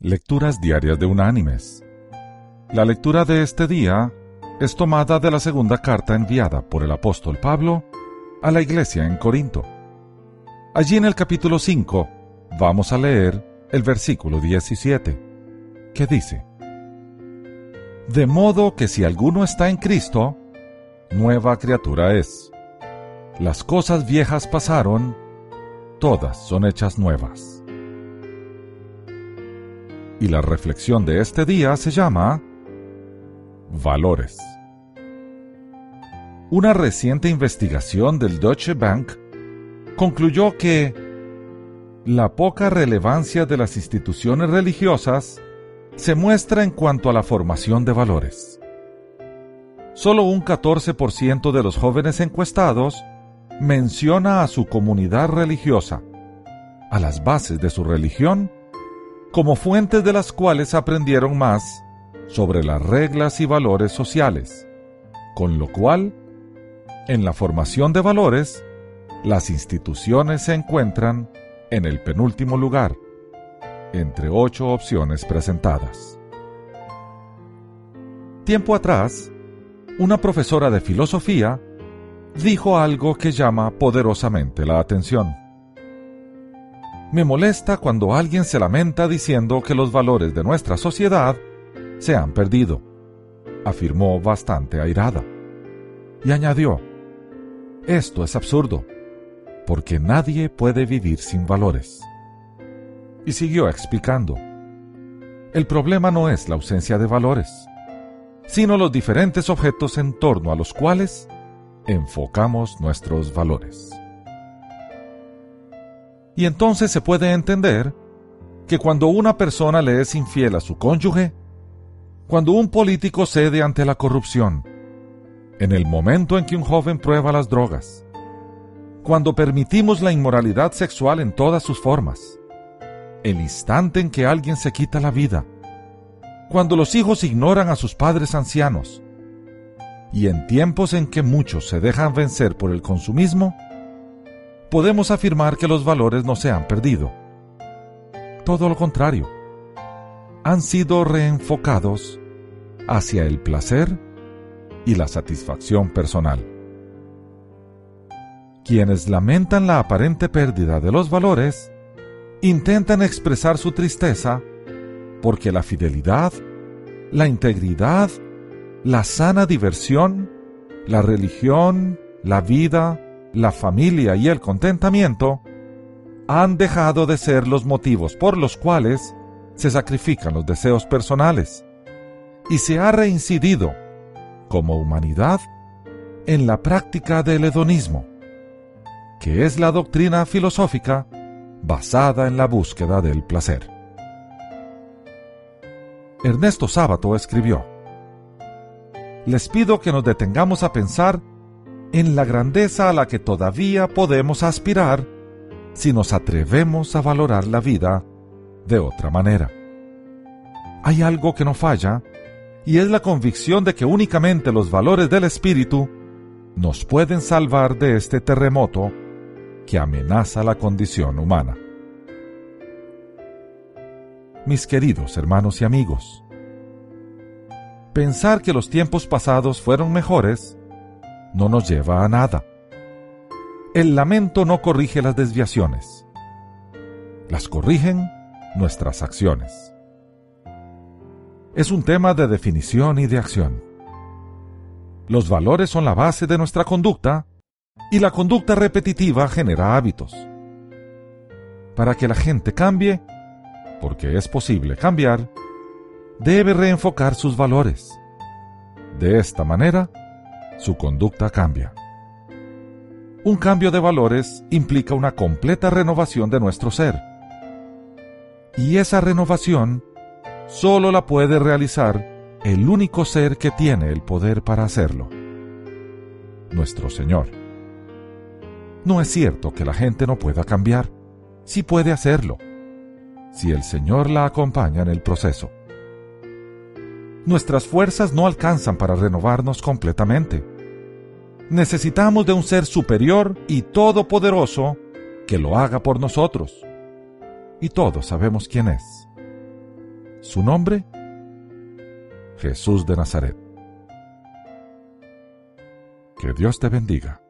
Lecturas Diarias de Unánimes. La lectura de este día es tomada de la segunda carta enviada por el apóstol Pablo a la iglesia en Corinto. Allí en el capítulo 5 vamos a leer el versículo 17, que dice, De modo que si alguno está en Cristo, nueva criatura es. Las cosas viejas pasaron, todas son hechas nuevas. Y la reflexión de este día se llama Valores. Una reciente investigación del Deutsche Bank concluyó que la poca relevancia de las instituciones religiosas se muestra en cuanto a la formación de valores. Solo un 14% de los jóvenes encuestados menciona a su comunidad religiosa, a las bases de su religión, como fuentes de las cuales aprendieron más sobre las reglas y valores sociales, con lo cual, en la formación de valores, las instituciones se encuentran en el penúltimo lugar, entre ocho opciones presentadas. Tiempo atrás, una profesora de filosofía dijo algo que llama poderosamente la atención. Me molesta cuando alguien se lamenta diciendo que los valores de nuestra sociedad se han perdido, afirmó bastante airada. Y añadió, esto es absurdo, porque nadie puede vivir sin valores. Y siguió explicando, el problema no es la ausencia de valores, sino los diferentes objetos en torno a los cuales enfocamos nuestros valores. Y entonces se puede entender que cuando una persona le es infiel a su cónyuge, cuando un político cede ante la corrupción, en el momento en que un joven prueba las drogas, cuando permitimos la inmoralidad sexual en todas sus formas, el instante en que alguien se quita la vida, cuando los hijos ignoran a sus padres ancianos, y en tiempos en que muchos se dejan vencer por el consumismo, podemos afirmar que los valores no se han perdido. Todo lo contrario, han sido reenfocados hacia el placer y la satisfacción personal. Quienes lamentan la aparente pérdida de los valores, intentan expresar su tristeza porque la fidelidad, la integridad, la sana diversión, la religión, la vida, la familia y el contentamiento han dejado de ser los motivos por los cuales se sacrifican los deseos personales y se ha reincidido, como humanidad, en la práctica del hedonismo, que es la doctrina filosófica basada en la búsqueda del placer. Ernesto Sábato escribió, Les pido que nos detengamos a pensar en la grandeza a la que todavía podemos aspirar si nos atrevemos a valorar la vida de otra manera. Hay algo que no falla y es la convicción de que únicamente los valores del espíritu nos pueden salvar de este terremoto que amenaza la condición humana. Mis queridos hermanos y amigos, pensar que los tiempos pasados fueron mejores no nos lleva a nada. El lamento no corrige las desviaciones, las corrigen nuestras acciones. Es un tema de definición y de acción. Los valores son la base de nuestra conducta y la conducta repetitiva genera hábitos. Para que la gente cambie, porque es posible cambiar, debe reenfocar sus valores. De esta manera, su conducta cambia. Un cambio de valores implica una completa renovación de nuestro ser. Y esa renovación solo la puede realizar el único ser que tiene el poder para hacerlo, nuestro Señor. No es cierto que la gente no pueda cambiar, sí puede hacerlo, si el Señor la acompaña en el proceso nuestras fuerzas no alcanzan para renovarnos completamente. Necesitamos de un ser superior y todopoderoso que lo haga por nosotros. Y todos sabemos quién es. Su nombre, Jesús de Nazaret. Que Dios te bendiga.